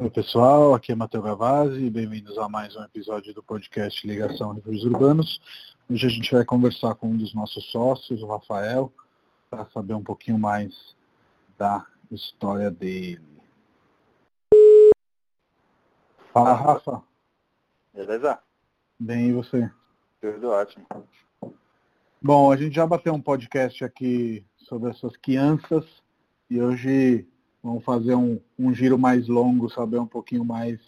Oi pessoal, aqui é Matheus Gavazzi, bem-vindos a mais um episódio do podcast Ligação Refúgios Urbanos. Hoje a gente vai conversar com um dos nossos sócios, o Rafael, para saber um pouquinho mais da história dele. Fala Rafa. Beleza? Bem, e você? Tudo ótimo. Bom, a gente já bateu um podcast aqui sobre essas crianças e hoje vamos fazer um, um giro mais longo, saber um pouquinho mais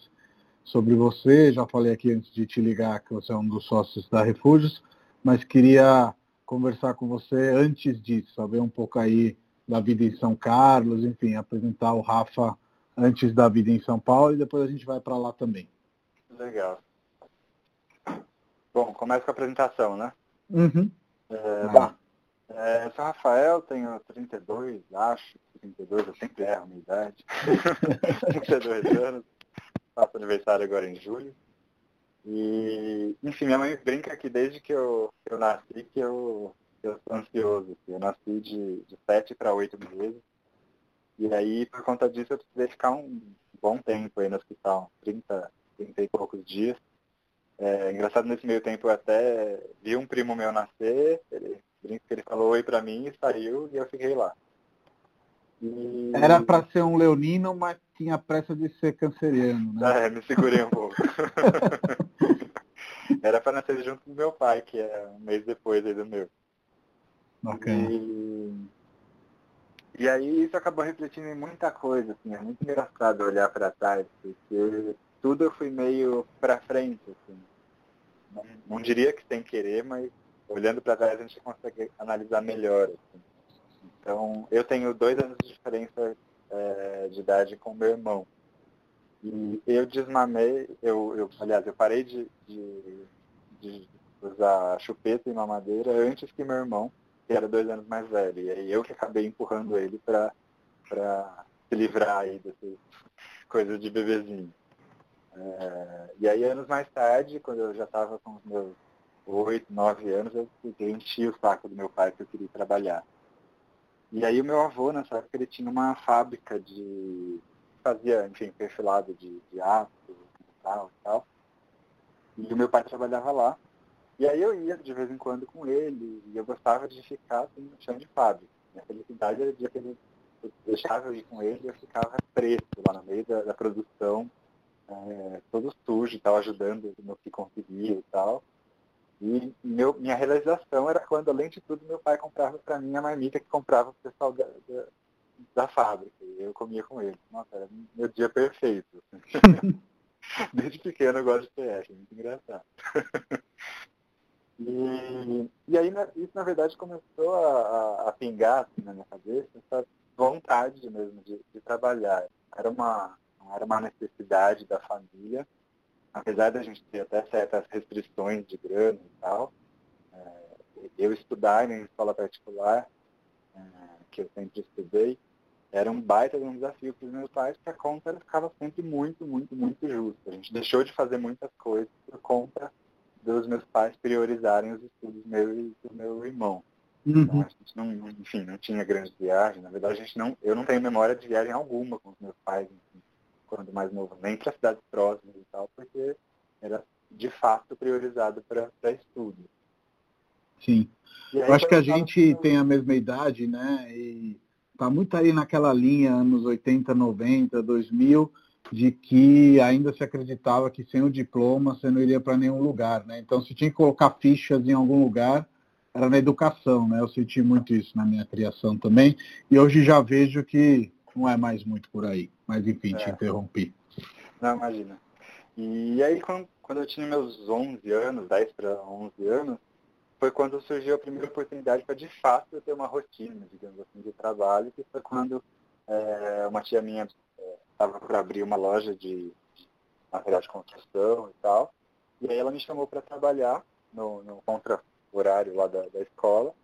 sobre você. Já falei aqui antes de te ligar que você é um dos sócios da Refúgios, mas queria conversar com você antes disso, saber um pouco aí da vida em São Carlos, enfim, apresentar o Rafa antes da vida em São Paulo e depois a gente vai para lá também. Legal. Bom, começa com a apresentação, né? Uhum. É, bom, é, eu sou Rafael, tenho 32, acho, 32, eu sempre erro a minha idade. 32 anos, faço aniversário agora em julho. E, enfim, minha mãe brinca que desde que eu, eu nasci que eu, eu sou ansioso. Assim. Eu nasci de, de 7 para 8 meses. E aí, por conta disso, eu precisei ficar um bom tempo aí no hospital, 30, 30 e poucos dias. É, engraçado, nesse meio tempo eu até vi um primo meu nascer, ele, ele falou oi pra mim e saiu e eu fiquei lá. E... Era para ser um leonino, mas tinha pressa de ser canceriano, né? É, me segurei um pouco. Era para nascer junto com meu pai, que é um mês depois aí do meu. Ok. E... e aí isso acabou refletindo em muita coisa, assim, é muito engraçado olhar para trás, porque tudo eu fui meio para frente, assim. Não, não, diria que sem querer, mas olhando para trás a gente consegue analisar melhor. Assim. Então, eu tenho dois anos de diferença é, de idade com meu irmão. E eu desmamei, eu, eu aliás, eu parei de, de, de, usar chupeta e mamadeira antes que meu irmão, que era dois anos mais velho. E aí eu que acabei empurrando ele para se livrar aí dessas coisas de bebezinho. É, e aí, anos mais tarde, quando eu já estava com os meus oito, nove anos, eu, eu enchi o saco do meu pai que eu queria trabalhar. E aí o meu avô, nessa época, ele tinha uma fábrica de... fazia, enfim, perfilado de, de aço, tal e tal. E o meu pai trabalhava lá. E aí eu ia de vez em quando com ele, e eu gostava de ficar assim, no chão de fábrica. Minha felicidade era o dia que ele deixava eu ir com ele e eu ficava preso lá no meio da, da produção é, todo sujo e tal, ajudando no que conseguia e tal. E meu, minha realização era quando, além de tudo, meu pai comprava para mim a marmita que comprava o pessoal da, da, da, fábrica. E eu comia com ele. Nossa, era meu dia perfeito. Desde pequeno eu gosto de PF, muito engraçado. e, e aí isso, na verdade, começou a, a, a pingar assim, na minha cabeça, essa vontade mesmo de, de trabalhar. Era uma, era uma necessidade da família, apesar da gente ter até certas restrições de grana e tal. É, eu estudar em escola particular, é, que eu sempre estudei, era um baita de um desafio para os meus pais, porque a conta ficava sempre muito, muito, muito justa. A gente deixou de fazer muitas coisas por conta dos meus pais priorizarem os estudos meu e do meu irmão. Uhum. Então, a gente não, enfim, não tinha grandes viagens. Na verdade, a gente não, eu não tenho memória de viagem alguma com os meus pais. Enfim quando mais novo, nem para cidades próximas e tal, porque era de fato priorizado para estudo. Sim. Aí, Eu acho que a gente tem a mesma idade, né? E tá muito aí naquela linha, anos 80, 90, 2000, de que ainda se acreditava que sem o diploma você não iria para nenhum lugar, né? Então, se tinha que colocar fichas em algum lugar, era na educação, né? Eu senti muito isso na minha criação também. E hoje já vejo que não é mais muito por aí. Mas enfim, é. te interrompi. Não, imagina. E aí, quando, quando eu tinha meus 11 anos, 10 para 11 anos, foi quando surgiu a primeira oportunidade para, de fato, eu ter uma rotina, digamos assim, de trabalho, que foi quando é, uma tia minha estava é, para abrir uma loja de, de material de construção e tal. E aí ela me chamou para trabalhar no, no contra-horário lá da, da escola.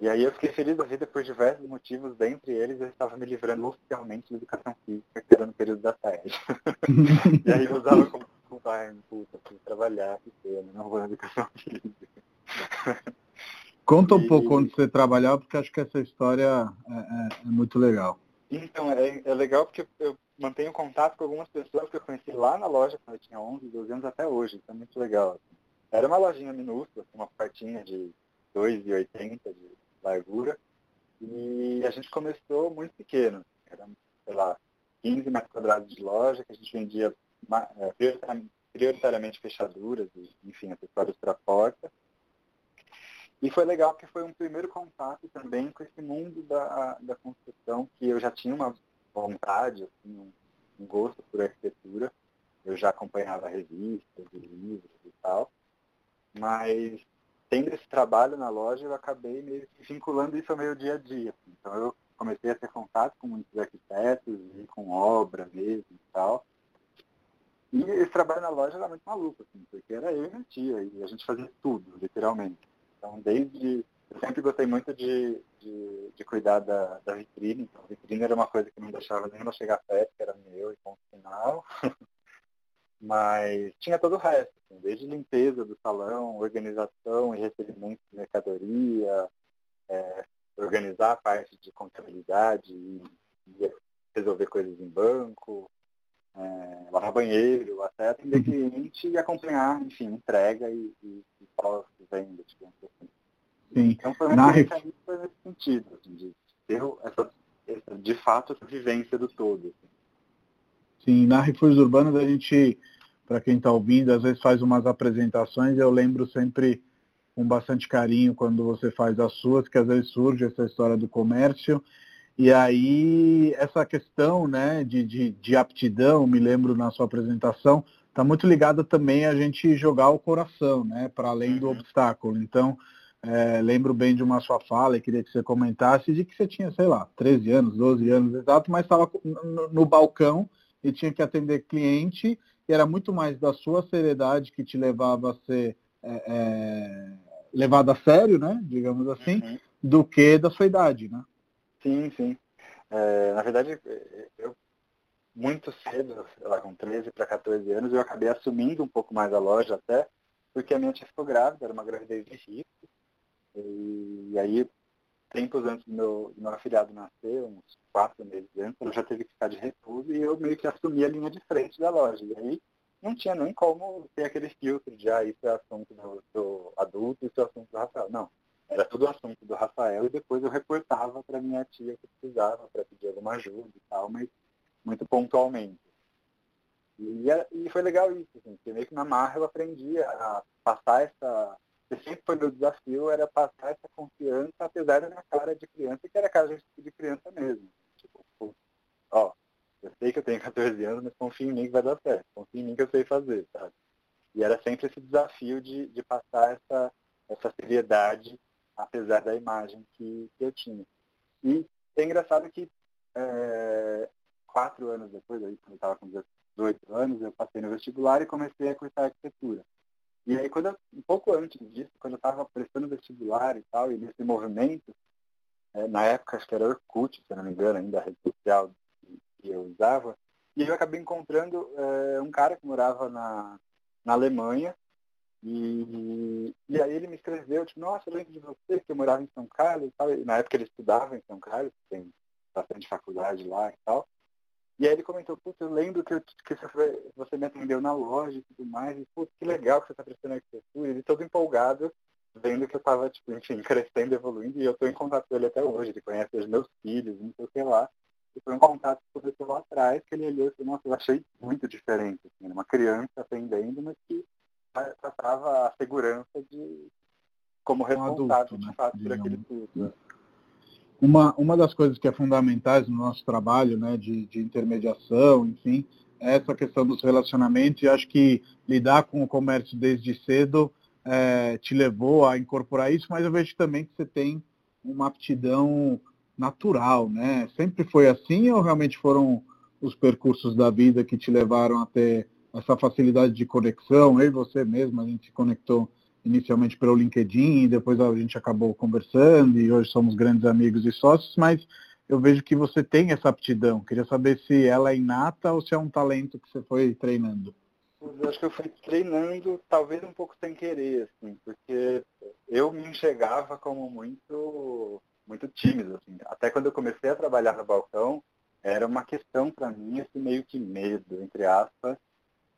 E aí eu fiquei feliz da vida por diversos motivos, dentre eles eu estava me livrando oficialmente de educação física, que era no período da tarde. e aí eu usava como desculpa, puta, preciso trabalhar, que pena, não vou na educação física. Conta um e... pouco onde você trabalhava, porque acho que essa história é, é, é muito legal. Então, é, é, legal porque eu mantenho contato com algumas pessoas que eu conheci lá na loja quando eu tinha 11, 12 anos até hoje. Então é muito legal. Assim. Era uma lojinha minúscula, uma portinha de 2,80 de largura. E a gente começou muito pequeno. Era, sei lá, 15 metros quadrados de loja, que a gente vendia é, prioritariamente fechaduras, enfim, acessórios para porta. E foi legal porque foi um primeiro contato também com esse mundo da, da construção, que eu já tinha uma vontade, assim, um, um gosto por arquitetura. Eu já acompanhava revistas livros e tal. Mas tendo esse trabalho na loja, eu acabei meio que vinculando isso ao meu dia a dia. Assim. Então eu comecei a ter contato com muitos arquitetos e com obra mesmo e tal. E esse trabalho na loja era muito maluco, assim, porque era eu e minha tia, e a gente fazia tudo, literalmente. Então, desde. Eu sempre gostei muito de, de, de cuidar da, da, vitrine, então a vitrine era uma coisa que não deixava nenhuma chegar perto, que era meu e ponto final. Mas tinha todo o resto, assim, desde limpeza do salão, organização e recebimento de mercadoria, é, organizar a parte de contabilidade e, e resolver coisas em banco, é, lavar banheiro, até atender uhum. cliente e acompanhar, enfim, entrega e, e, e pós-venda, digamos assim. Sim. Então foi uma ref... nesse sentido, assim, de ter essa, essa, de fato, essa vivência do todo. Assim. Sim, na Refúgios Urbanos a gente, para quem está ouvindo, às vezes faz umas apresentações, eu lembro sempre com bastante carinho quando você faz as suas, que às vezes surge essa história do comércio, e aí, essa questão né, de, de, de aptidão, me lembro na sua apresentação, está muito ligada também a gente jogar o coração, né, para além do uhum. obstáculo. Então, é, lembro bem de uma sua fala e queria que você comentasse de que você tinha, sei lá, 13 anos, 12 anos exato, mas estava no, no, balcão e tinha que atender cliente e era muito mais da sua seriedade que te levava a ser é, é, levado a sério, né, digamos assim, uhum. do que da sua idade, né? Sim, sim. É, na verdade, eu muito cedo, lá com 13 para 14 anos, eu acabei assumindo um pouco mais a loja até, porque a minha tia ficou grávida, era uma gravidez de risco. E, e aí, tempos antes do meu, do meu afilhado nascer, uns quatro meses antes, ela já teve que ficar de repouso e eu meio que assumi a linha de frente da loja. E aí não tinha nem como ter aquele filtro de, ah, isso é assunto do, do adulto, isso é assunto do Rafael. Não era tudo assunto do Rafael e depois eu reportava para minha tia que precisava para pedir alguma ajuda e tal, mas muito pontualmente. E, e foi legal isso, assim, porque meio que na marra eu aprendi a passar essa. Sempre foi meu desafio, era passar essa confiança, apesar da minha cara de criança, que era cara de criança mesmo. Tipo, ó, eu sei que eu tenho 14 anos, mas confia em mim que vai dar certo, confia em mim que eu sei fazer, sabe? E era sempre esse desafio de, de passar essa, essa seriedade apesar da imagem que, que eu tinha. E é engraçado que é, quatro anos depois, aí, quando eu estava com 18 anos, eu passei no vestibular e comecei a cursar arquitetura. E aí, quando eu, um pouco antes disso, quando eu estava prestando vestibular e tal, e nesse movimento, é, na época acho que era Orkut, se não me engano, ainda a rede social que eu usava, e eu acabei encontrando é, um cara que morava na, na Alemanha, e, e aí ele me escreveu, tipo, nossa, eu lembro de você, que eu morava em São Carlos e tal. E na época ele estudava em São Carlos, tem bastante faculdade lá e tal. E aí ele comentou, putz, eu lembro que, eu, que você me atendeu na loja e tudo mais, e putz, que legal que você está prestando arquitetura. Ele todo empolgado, vendo que eu estava, tipo, enfim, crescendo, evoluindo, e eu estou em contato com ele até hoje, ele conhece os meus filhos, não sei o que lá. E foi um contato que começou lá atrás, que ele olhou e falou, nossa, eu achei muito diferente, assim, uma criança atendendo, mas que tratava a segurança de como responsável adulto, de né? fato por aquele tudo. Uma, uma das coisas que é fundamentais no nosso trabalho, né, de, de intermediação, enfim, é essa questão dos relacionamentos e acho que lidar com o comércio desde cedo é, te levou a incorporar isso, mas eu vejo também que você tem uma aptidão natural, né? Sempre foi assim ou realmente foram os percursos da vida que te levaram a ter essa facilidade de conexão. Eu e você mesmo, a gente se conectou inicialmente pelo LinkedIn, e depois a gente acabou conversando e hoje somos grandes amigos e sócios, mas eu vejo que você tem essa aptidão. Queria saber se ela é inata ou se é um talento que você foi treinando. Eu acho que eu fui treinando, talvez um pouco sem querer, assim, porque eu me enxergava como muito, muito tímido, assim. Até quando eu comecei a trabalhar no balcão, era uma questão para mim, esse meio que medo, entre aspas,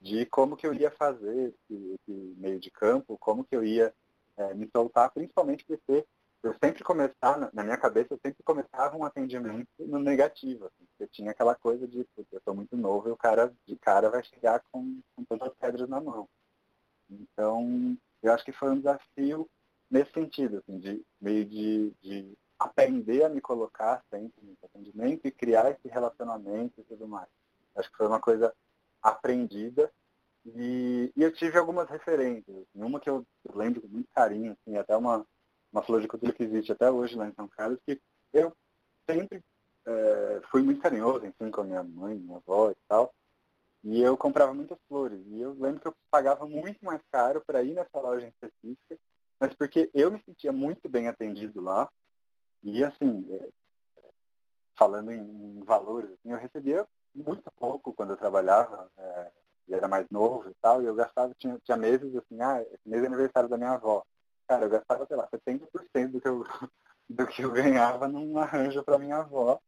de como que eu ia fazer esse, esse meio de campo, como que eu ia é, me soltar, principalmente porque eu sempre começava, na minha cabeça, eu sempre começava um atendimento no negativo. Assim, eu tinha aquela coisa de, eu estou muito novo e o cara de cara vai chegar com, com todas as pedras na mão. Então, eu acho que foi um desafio nesse sentido, assim, de meio de, de aprender a me colocar sempre no atendimento e criar esse relacionamento e tudo mais. Acho que foi uma coisa aprendida e, e eu tive algumas referências. Assim, uma que eu lembro com muito carinho, assim, até uma, uma floricultura que existe até hoje lá em São Carlos, que eu sempre é, fui muito carinhoso, enfim, com a minha mãe, minha avó e tal. E eu comprava muitas flores. E eu lembro que eu pagava muito mais caro para ir nessa loja específica, mas porque eu me sentia muito bem atendido lá. E assim, é, falando em, valores, assim, eu recebia muito pouco quando eu trabalhava, é, e era mais novo e tal, e eu gastava, tinha, tinha meses assim, ah, esse mês é aniversário da minha avó. Cara, eu gastava, sei lá, 70% do que eu, do que eu ganhava num arranjo para minha avó,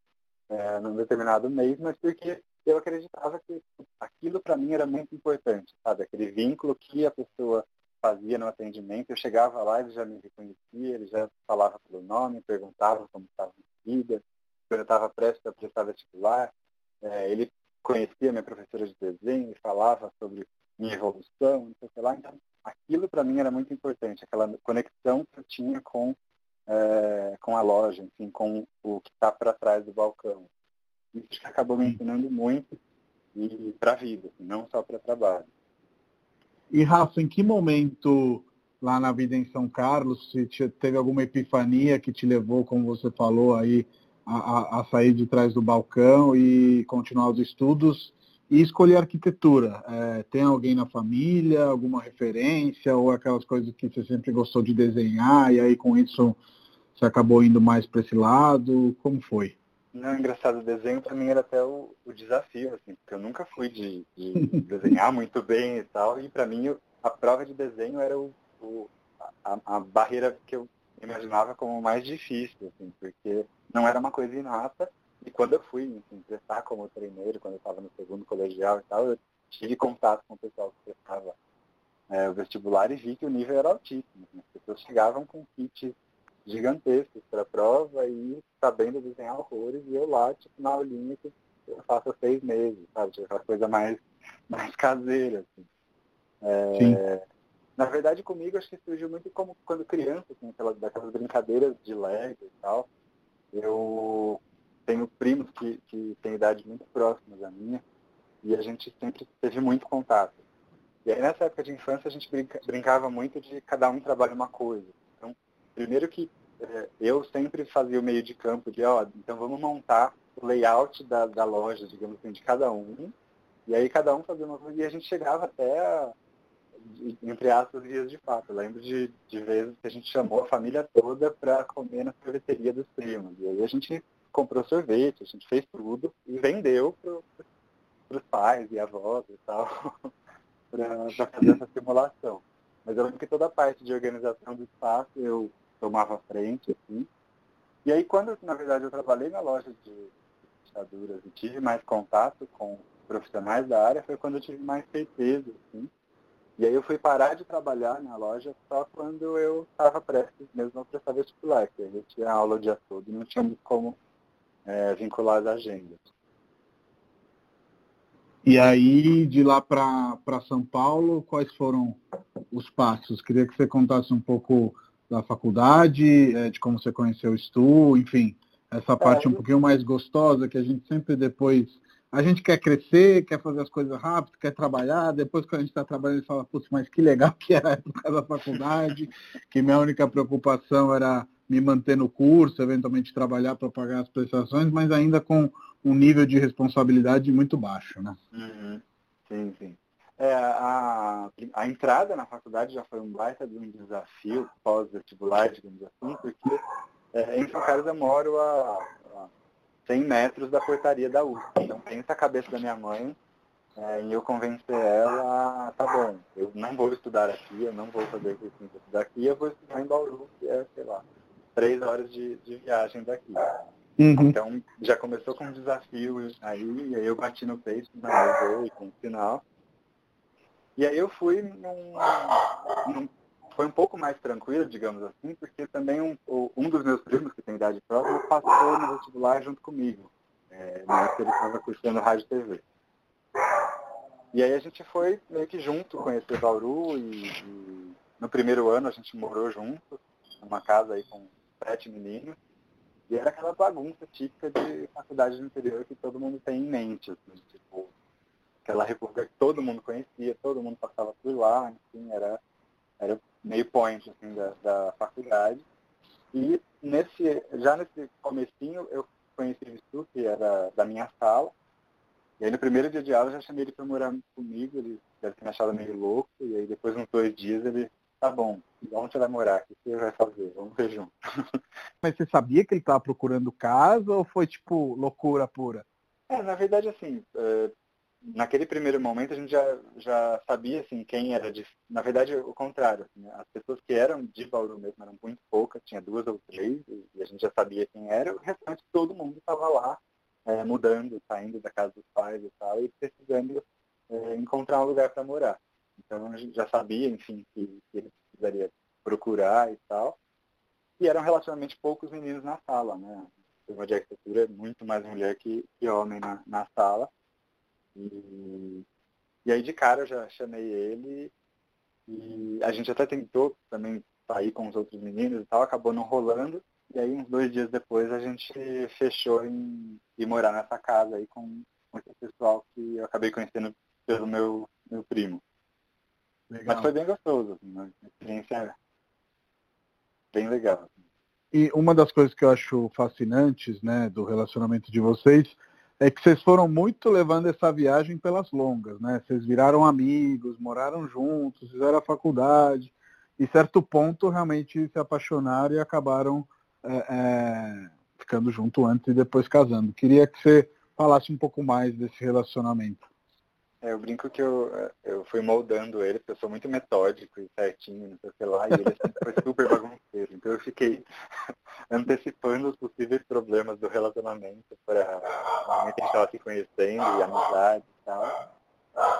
é, num determinado mês, mas porque eu acreditava que aquilo para mim era muito importante, sabe? Aquele vínculo que a pessoa fazia no atendimento, eu chegava lá, ele já me reconhecia, ele já falava pelo nome, perguntava como estava a vida, quando eu estava prestes a prestar vestibular, é, ele conhecia minha professora de desenho e falava sobre minha evolução, não sei o que lá. Então, aquilo para mim era muito importante, aquela conexão que eu tinha com, é, com a loja, enfim, com o que está para trás do balcão. Isso acabou me ensinando muito e para a vida, assim, não só para trabalho. E Rafa, em que momento lá na vida em São Carlos, se teve alguma epifania que te levou, como você falou aí, a, a, sair de trás do balcão e continuar os estudos e escolher arquitetura. É, tem alguém na família, alguma referência, ou aquelas coisas que você sempre gostou de desenhar, e aí com isso você acabou indo mais para esse lado? Como foi? Não, engraçado, o desenho para mim era até o, o, desafio, assim, porque eu nunca fui de, de desenhar muito bem e tal, e para mim a prova de desenho era o, o a, a, barreira que eu imaginava como mais difícil, assim, porque não era uma coisa inata. E quando eu fui enfim, prestar como treineiro, quando eu estava no segundo colegial e tal, eu tive contato com o pessoal que prestava é, o vestibular e vi que o nível era altíssimo. Assim, as pessoas chegavam com kits gigantescos para a prova e sabendo desenhar horrores, e eu lá, tipo, na aulinha que eu faço há seis meses, sabe? Tipo, aquela coisa mais, mais caseira, assim. É, na verdade, comigo, acho que surgiu muito como quando criança, assim, aquelas, daquelas brincadeiras de Lego e tal. Eu tenho primos que, que têm idade muito próxima da minha e a gente sempre teve muito contato. E aí, nessa época de infância, a gente brinca, brincava muito de cada um trabalha uma coisa. Então, primeiro que é, eu sempre fazia o meio de campo de, ó, então vamos montar o layout da, da loja, digamos assim, de cada um. E aí cada um fazia uma coisa e a gente chegava até a, entre aspas, dias de fato. Eu lembro de, de vezes que a gente chamou a família toda para comer na sorveteria dos primos. E aí a gente comprou sorvete, a gente fez tudo e vendeu para os pais e avós e tal, para fazer essa simulação. Mas eu lembro que toda a parte de organização do espaço eu tomava frente, assim. E aí quando, na verdade, eu trabalhei na loja de fechaduras e tive mais contato com profissionais da área, foi quando eu tive mais certeza, assim, e aí eu fui parar de trabalhar na loja só quando eu estava prestes mesmo a prestar vestibular, que a gente tinha aula o dia todo e não tínhamos como é, vincular as agendas. E aí, de lá para São Paulo, quais foram os passos? Queria que você contasse um pouco da faculdade, é, de como você conheceu o Stu, enfim, essa parte é, um pouquinho mais gostosa que a gente sempre depois a gente quer crescer, quer fazer as coisas rápido, quer trabalhar, depois que a gente está trabalhando, a gente fala, putz, mas que legal que era a época da faculdade, que minha única preocupação era me manter no curso, eventualmente trabalhar para pagar as prestações, mas ainda com um nível de responsabilidade muito baixo, né? Uhum. Sim, sim. É, a, a entrada na faculdade já foi um baita de um desafio pós-vestibular, digamos assim, porque é, em São eu moro a 100 metros da portaria da USP. Então pensa a cabeça da minha mãe é, em eu convencer ela, tá bom, eu não vou estudar aqui, eu não vou fazer cursinho para estudar aqui, eu vou estudar em Bauru, que é, sei lá, três horas de, de viagem daqui. Uhum. Então já começou com um desafio aí, e aí eu bati no peito, não, eu com o final. E aí eu fui num, num, Foi um pouco mais tranquilo, digamos assim, porque também um, um dos meus primos, que tem idade própria, passou no vestibular junto comigo. É, na época ele estava cursando rádio e TV. E aí a gente foi meio que junto conhecer Bauru e, e no primeiro ano a gente morou junto, numa casa aí com sete meninos. E era aquela bagunça típica de faculdade do interior que todo mundo tem em mente, assim, tipo, aquela república que todo mundo conhecia, todo mundo passava por lá, enfim, era, era meio point assim, da, da faculdade. E nesse, já nesse comecinho eu conheci o Stu, que era da minha sala, e aí no primeiro dia de aula eu já chamei ele para morar comigo, ele deve ter me achado meio louco, e aí depois uns dois dias ele, tá bom, onde você vai morar? O que você vai fazer? Vamos ver junto. Mas você sabia que ele estava procurando casa ou foi tipo loucura pura? É, na verdade assim, é, naquele primeiro momento a gente já, já sabia assim, quem era de. Na verdade, o contrário. Assim, né? as pessoas que eram de Bauru mesmo eram muito poucas, tinha duas ou três, e a gente já sabia quem era, o restante todo mundo estava lá é, mudando, saindo da casa dos pais e tal, e precisando é, encontrar um lugar para morar. Então a gente já sabia, enfim, que, que ele precisaria procurar e tal. E eram relativamente poucos meninos na sala, né? Turma de arquitetura muito mais mulher que, que homem na, na sala. E, e aí de cara eu já chamei ele e a gente até tentou também sair com os outros meninos e tal, acabou não rolando. E aí, uns dois dias depois, a gente fechou em ir morar nessa casa aí com, com esse pessoal que eu acabei conhecendo pelo meu, meu primo. Legal. Mas foi bem gostoso, assim, uma experiência bem legal. Assim. E uma das coisas que eu acho fascinantes, né, do relacionamento de vocês, é que vocês foram muito levando essa viagem pelas longas, né? Vocês viraram amigos, moraram juntos, fizeram a faculdade, e certo ponto realmente se apaixonaram e acabaram é, é, ficando junto antes e depois casando. Queria que você falasse um pouco mais desse relacionamento. É, eu brinco que eu, eu fui moldando ele, porque eu sou muito metódico e certinho, não sei o que lá, e ele foi super bagunceiro. Então eu fiquei antecipando os possíveis problemas do relacionamento para a gente estava se conhecendo e amizade e tal.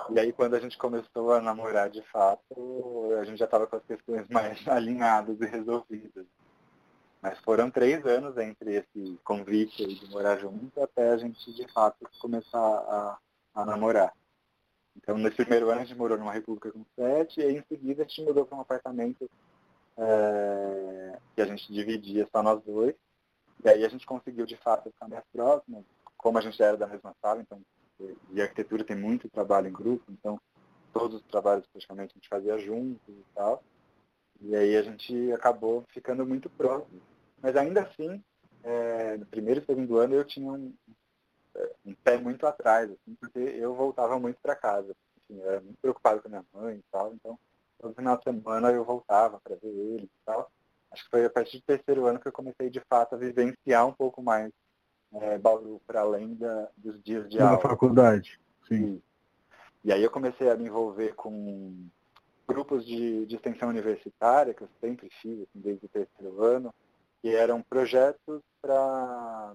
E aí quando a gente começou a namorar de fato, a gente já estava com as questões mais alinhadas e resolvidas. Mas foram três anos entre esse convite de morar junto até a gente, de fato, começar a, a namorar. Então, nesse primeiro ano, a gente morou numa república com sete, e aí, em seguida, a gente mudou para um apartamento é, que a gente dividia só nós dois. E aí a gente conseguiu, de fato, ficar mais próximo, como a gente era da mesma sala, então, e arquitetura tem muito trabalho em grupo, então, todos os trabalhos praticamente a gente fazia juntos e tal. E aí a gente acabou ficando muito próximo. Mas ainda assim, é, no primeiro e segundo ano eu tinha um, um pé muito atrás, assim, porque eu voltava muito para casa. Assim, eu era muito preocupado com a minha mãe e tal, então todo final de semana eu voltava para ver ele e tal. Acho que foi a partir do terceiro ano que eu comecei de fato a vivenciar um pouco mais é, Bauru para além da, dos dias de aula. Na faculdade, sim. E, e aí eu comecei a me envolver com grupos de, de extensão universitária, que eu sempre fiz assim, desde o terceiro ano, que eram projetos para,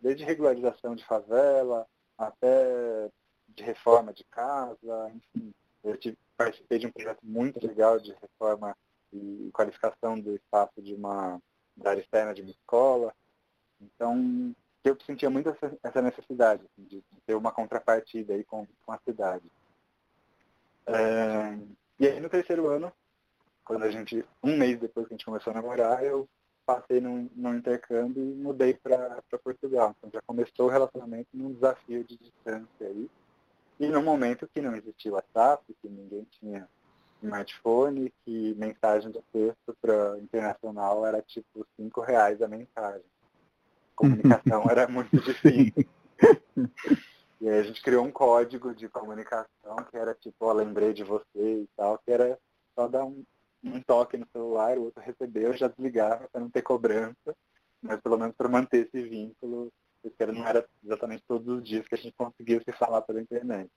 desde regularização de favela, até de reforma de casa, enfim. Eu tive, participei de um projeto muito legal de reforma e qualificação do espaço de uma da área externa de uma escola. Então, eu sentia muito essa, essa necessidade assim, de, ter uma contrapartida aí com, com a cidade. É, e aí no terceiro ano, quando a gente, um mês depois que a gente começou a namorar, eu passei num, num intercâmbio e mudei para Portugal. Então já começou o relacionamento num desafio de distância aí. E no momento que não existia WhatsApp, que ninguém tinha smartphone, que mensagem de texto para internacional era tipo cinco reais a mensagem. A comunicação era muito difícil. E aí a gente criou um código de comunicação que era tipo, ó, lembrei de você e tal, que era só dar um, um toque no celular, o outro recebeu, já desligava para não ter cobrança, mas pelo menos para manter esse vínculo, porque não era exatamente todos os dias que a gente conseguia se falar pela internet.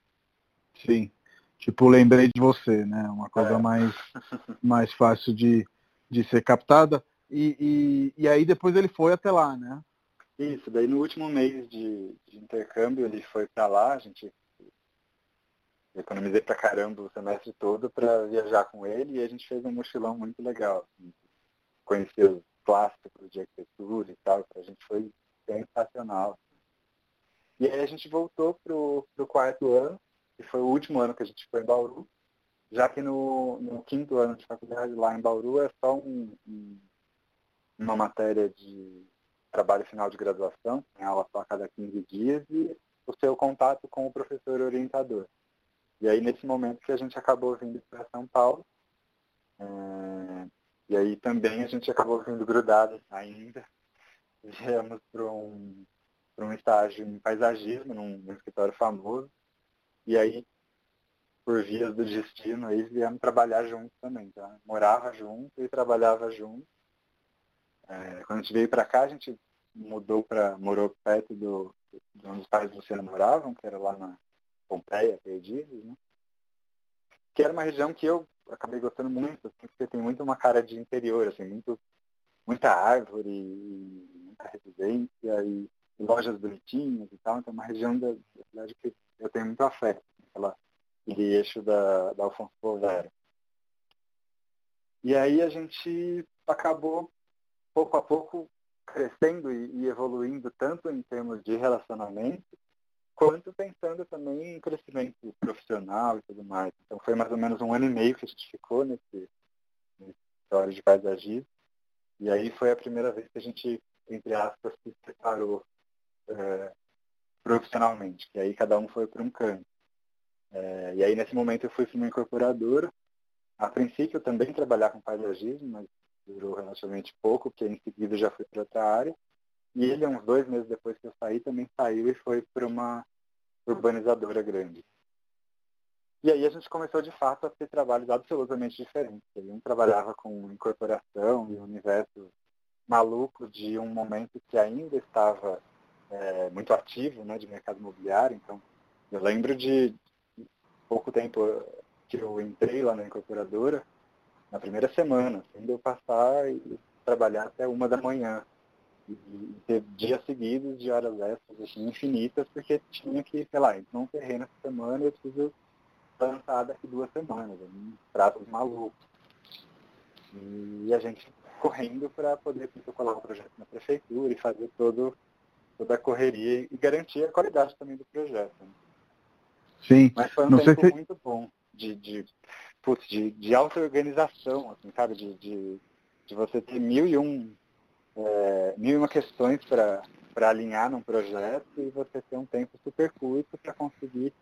Sim. Tipo, lembrei de você, né? Uma coisa é. mais, mais fácil de, de ser captada. E, e, e aí depois ele foi até lá, né? Isso, daí no último mês de, de intercâmbio ele foi para lá, a gente economizei pra caramba o semestre todo para viajar com ele e a gente fez um mochilão muito legal. Assim, conhecer os clássicos de arquitetura e tal, a gente foi sensacional. E aí a gente voltou pro, pro quarto ano, que foi o último ano que a gente foi em Bauru, já que no, no quinto ano de faculdade lá em Bauru é só um, um, uma matéria de trabalho final de graduação, tem aula só a cada 15 dias, e o seu contato com o professor orientador. E aí, nesse momento que a gente acabou vindo para São Paulo, é, e aí também a gente acabou vindo grudado ainda, viemos para um, um estágio em paisagismo, num, num escritório famoso, e aí, por vias do destino, aí viemos trabalhar juntos também, tá? Morava junto e trabalhava junto. É, quando a gente veio para cá, a gente mudou para morou perto do, de onde os pais do Luciano moravam, que era lá na Pompeia, Perdidos, né? Que era uma região que eu acabei gostando muito, assim, porque tem muito uma cara de interior, assim, muito, muita árvore, muita residência e, lojas bonitinhas e tal. Então é uma região da, da cidade que eu tenho muito afeto, aquela, aquele eixo da, da Alfonso Povera. E aí a gente acabou, pouco a pouco, crescendo e, e evoluindo tanto em termos de relacionamento, quanto pensando também em crescimento profissional e tudo mais. Então foi mais ou menos um ano e meio que a gente ficou nesse, história de paisagismo. E aí foi a primeira vez que a gente, entre aspas, se separou é, profissionalmente. E aí cada um foi para um canto. É, e aí nesse momento eu fui para uma incorporadora. A princípio eu também trabalhar com paisagismo, mas durou relativamente pouco, porque em seguida já fui para outra área. E ele, uns dois meses depois que eu saí, também saiu e foi para uma urbanizadora grande. E aí a gente começou de fato a ter trabalhos absolutamente diferentes. Um trabalhava com incorporação e um universo maluco de um momento que ainda estava é, muito ativo né, de mercado imobiliário. Então, eu lembro de pouco tempo que eu entrei lá na incorporadora, na primeira semana, de eu passar e trabalhar até uma da manhã. E, ter dias seguidos de horas extras, assim, infinitas, porque tinha que, sei lá, entrar um terreno essa semana e eu preciso plantar daqui duas semanas, um pratos malucos. E a gente correndo para poder protocolar o projeto na prefeitura e fazer todo, toda a correria e garantir a qualidade também do projeto. Sim. Mas foi um Não tempo se... muito bom de, de, putz, de, de auto-organização, assim, sabe? De, de, de você ter mil e um, é, mil e uma questões para alinhar num projeto e você ter um tempo super curto para conseguir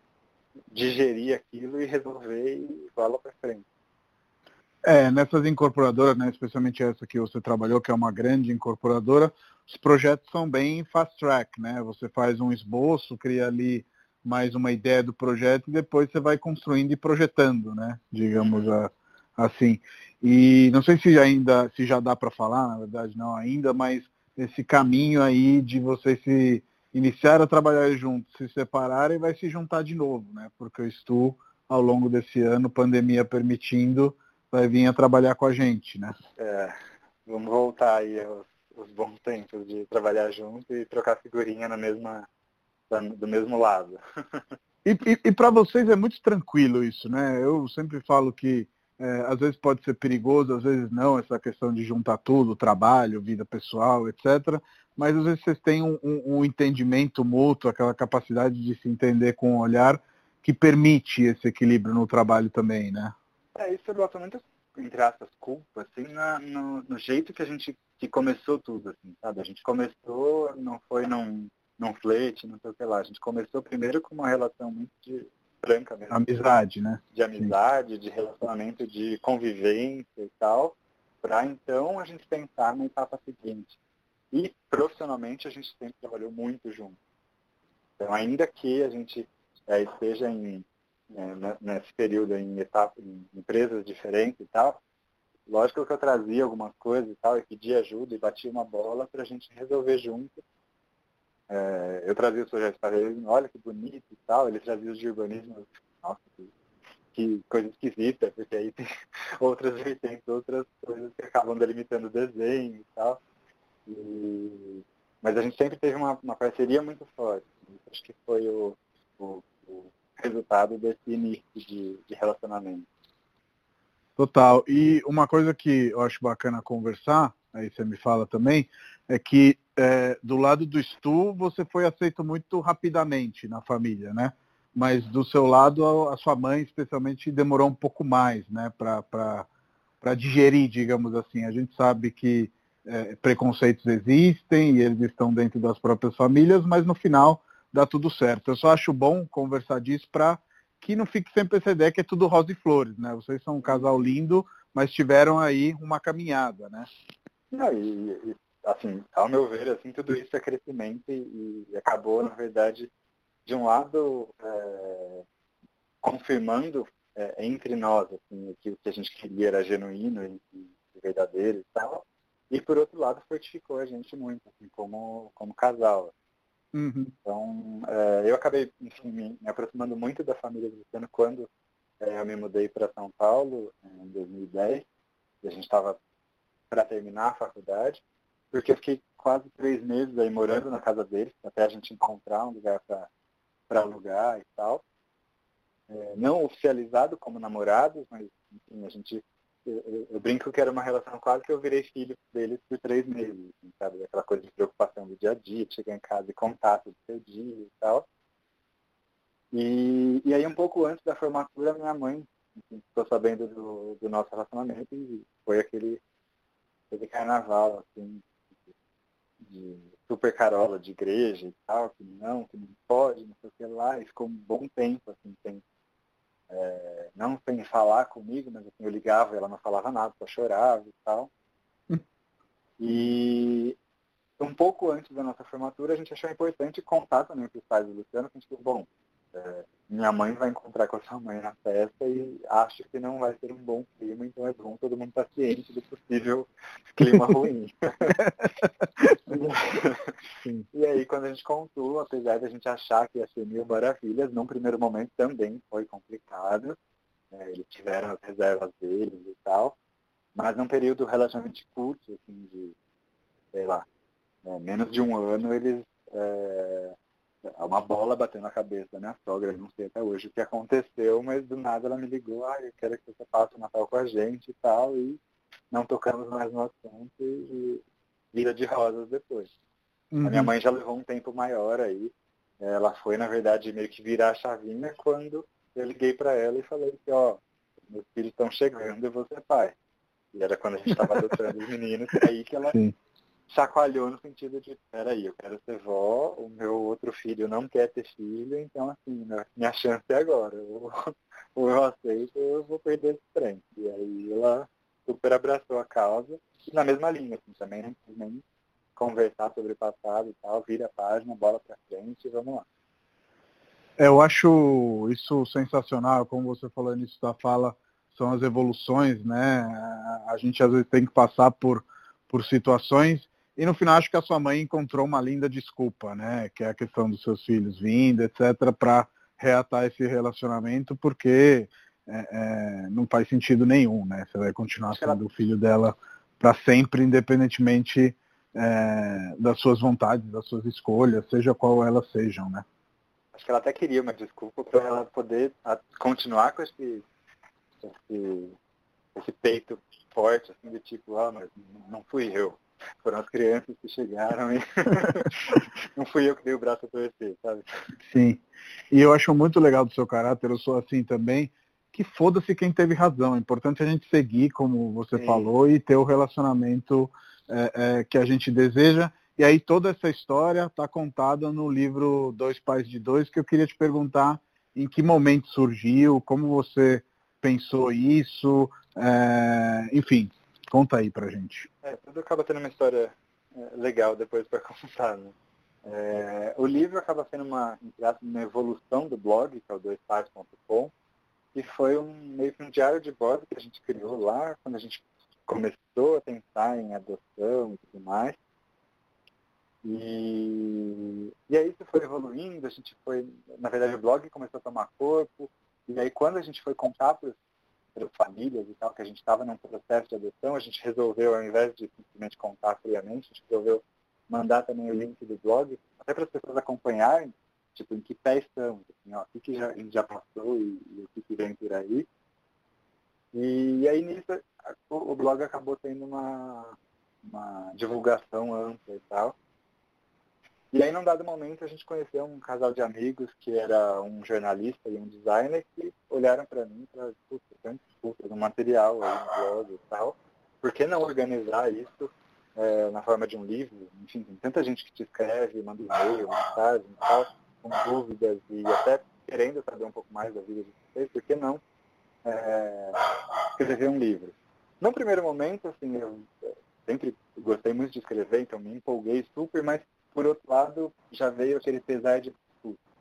digerir aquilo e resolver e bola para frente. É, nessas incorporadoras, né, especialmente essa que você trabalhou, que é uma grande incorporadora, os projetos são bem fast track, né? Você faz um esboço, cria ali mais uma ideia do projeto e depois você vai construindo e projetando, né? Digamos uhum. a, assim. E não sei se ainda se já dá para falar, na verdade não ainda, mas esse caminho aí de vocês se iniciar a trabalhar juntos, se separarem, vai se juntar de novo, né? Porque o Stu, ao longo desse ano, pandemia permitindo, vai vir a trabalhar com a gente, né? É, vamos voltar aí aos, aos bons tempos de trabalhar junto e trocar figurinha na mesma do mesmo lado. e, e, e para vocês é muito tranquilo isso, né? Eu sempre falo que é, às vezes pode ser perigoso, às vezes não, essa questão de juntar tudo, trabalho, vida pessoal, etc. Mas às vezes vocês têm um, um, um entendimento mútuo, aquela capacidade de se entender com o olhar que permite esse equilíbrio no trabalho também, né? É, isso eu boto muitas, entre aspas, culpas, assim, na, no, no, jeito que a gente que começou tudo, assim, sabe? A gente começou, não foi num, num flerte, não sei o que lá. A gente começou primeiro com uma relação muito de franca mesmo. Amizade, né? De amizade, Sim. de relacionamento, de convivência e tal, para então a gente pensar na etapa seguinte. E profissionalmente a gente sempre trabalhou muito junto. Então, ainda que a gente é, esteja em, é, nesse período em etapas, em empresas diferentes e tal, lógico que eu trazia algumas coisas e tal, e pedia ajuda e batia uma bola para a gente resolver junto é, eu trazia os projetos para eles, olha que bonito e tal, eles traziam os de urbanismo, nossa, que, que coisa esquisita, porque aí tem outras vertentes, outras coisas que acabam delimitando o desenho e tal. E, mas a gente sempre teve uma, uma parceria muito forte. Acho que foi o, o, o resultado desse início de, de relacionamento. Total. E uma coisa que eu acho bacana conversar, aí você me fala também, é que é, do lado do Stu você foi aceito muito rapidamente na família, né? Mas do seu lado a, sua mãe especialmente demorou um pouco mais, né? Para digerir, digamos assim. A gente sabe que é, preconceitos existem e eles estão dentro das próprias famílias, mas no final dá tudo certo. Eu só acho bom conversar disso para que não fique sempre essa ideia que é tudo rosa e flores, né? Vocês são um casal lindo, mas tiveram aí uma caminhada, né? Não, e, assim, ao meu ver, assim, tudo isso é crescimento e, e acabou, na verdade, de um lado, é, confirmando é, entre nós assim, que o que a gente queria era genuíno e, e verdadeiro e tal, e por outro lado fortificou a gente muito, assim, como, como casal. Uhum. Então, é, eu acabei, enfim, me, me, aproximando muito da família do Luciano quando é, eu me mudei para São Paulo, em 2010, e a gente estava para terminar a faculdade, porque eu fiquei quase três meses aí morando na casa deles, até a gente encontrar um lugar para alugar e tal. É, não oficializado como namorados, mas enfim, a gente eu, eu, brinco que era uma relação quase que eu virei filho deles por três meses, assim, sabe? Aquela coisa de preocupação do dia a dia, chegar em casa e contato do seu dia e tal. E, e aí um pouco antes da formatura, minha mãe enfim, ficou sabendo do, do nosso relacionamento e foi aquele, aquele carnaval, assim, de super carola de igreja e tal, que não, que não pode, não sei o que lá, e ficou um bom tempo, assim, sem, é, não sem falar comigo, mas assim, eu ligava e ela não falava nada, só chorava e tal. Hum. E um pouco antes da nossa formatura, a gente achou importante contar também para os pais do Luciano, que a gente falou, bom, é, minha mãe vai encontrar com a sua mãe na festa e acho que não vai ser um bom clima, então é bom todo mundo estar tá ciente do possível clima ruim. e aí, quando a gente contou, apesar de a gente achar que ia ser mil maravilhas, num primeiro momento também foi complicado. É, eles tiveram as reservas deles e tal, mas num período relativamente curto, assim, de, sei lá, é, menos de um ano, eles é uma bola batendo na cabeça da minha sogra, não sei até hoje o que aconteceu, mas do nada ela me ligou, ah, eu quero que você passe o Natal com a gente e tal, e não tocamos mais no assunto e vira de rosas depois. Uhum. A minha uhum. mãe já levou um tempo maior aí, ela foi, na verdade, meio que virar a chavinha quando eu liguei para ela e falei que, ó, meus filhos estão chegando e você é pai. E era quando a gente estava adotando os meninos, aí que ela Sim chacoalhou no sentido de, peraí, eu quero ser vó, o meu outro filho não quer ter filho, então assim, minha chance é agora. Ou, eu aceito ou eu vou perder esse trem. E aí ela super abraçou a causa, na mesma linha, assim, também quis nem conversar sobre o passado e tal, vira a página, bola pra frente e vamos lá. É, eu acho isso sensacional, como você falou nisso da fala, são as evoluções, né? A gente às vezes tem que passar por, por situações e no final acho que a sua mãe encontrou uma linda desculpa, né? Que é a questão dos seus filhos vindo, etc., para reatar esse relacionamento, porque é, é, não faz sentido nenhum, né? Você vai continuar sendo o filho dela para sempre, independentemente é, das suas vontades, das suas escolhas, seja qual elas sejam, né? Acho que ela até queria uma desculpa para ela poder continuar com esse, esse, esse peito forte, assim, de tipo, ah, mas não fui eu foram as crianças que chegaram e não fui eu que dei o braço a torcer, sabe? Sim. E eu acho muito legal do seu caráter, eu sou assim também, que foda-se quem teve razão. É importante a gente seguir, como você Sim. falou, e ter o relacionamento é, é, que a gente deseja. E aí toda essa história está contada no livro Dois Pais de Dois, que eu queria te perguntar em que momento surgiu, como você pensou isso, é, enfim, Conta aí pra gente. É, tudo acaba tendo uma história é, legal depois para contar, né? É, o livro acaba sendo uma, uma evolução do blog, que é o doispais.com, e foi um, meio que um diário de bordo que a gente criou lá, quando a gente começou a pensar em adoção e tudo mais. E, e aí isso foi evoluindo, a gente foi, na verdade o blog começou a tomar corpo, e aí quando a gente foi contar para os famílias e tal, que a gente estava num processo de adoção, a gente resolveu, ao invés de simplesmente contar friamente, a gente resolveu mandar também o link do blog, até para as pessoas acompanharem, tipo, em que pé estamos, assim, ó, o que, já, a gente já passou e, e o que, que vem por aí. E, e aí nisso o, o, blog acabou tendo uma, uma divulgação ampla e tal. E aí, num dado momento, a gente conheceu um casal de amigos que era um jornalista e um designer que olharam para mim e falaram, puta, tanto material aí no blog e tal, por que não organizar isso é, na forma de um livro? Enfim, tem tanta gente que te escreve, manda e-mail, mensagem e tal, com dúvidas e até querendo saber um pouco mais da vida de vocês, por que não é, escrever um livro? No primeiro momento, assim, eu sempre gostei muito de escrever, então me empolguei super, mas por outro lado, já veio aquele pesar de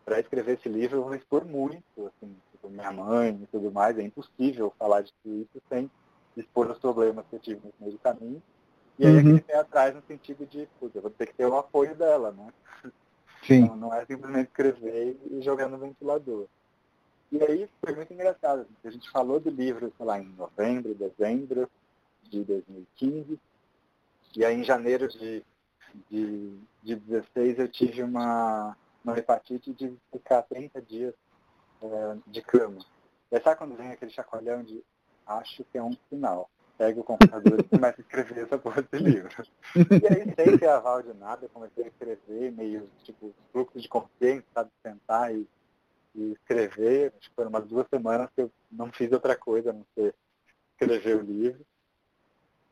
para escrever esse livro eu vou expor muito, assim, tipo, minha mãe e tudo mais, é impossível falar de tudo isso sem expor os problemas que eu tive no meio do caminho. E aí uhum. aquele pé atrás no sentido de, putz, eu vou ter que ter o apoio dela, né? Sim. Não, não é simplesmente escrever e jogar no ventilador. E aí foi muito engraçado. Assim, a gente falou do livro, sei lá, em novembro, dezembro de 2015. E aí em janeiro de de, de 16 eu tive uma, uma hepatite de ficar 30 dias é, de cama. E sabe quando vem aquele chacoalhão de acho que é um sinal? Pega o computador e começa a escrever essa porra desse livro. E aí, sem ter aval de nada, eu comecei a escrever, meio tipo, fluxo de consciência, sabe? Sentar e, e escrever. Acho que foram umas duas semanas que eu não fiz outra coisa a não ser escrever o livro.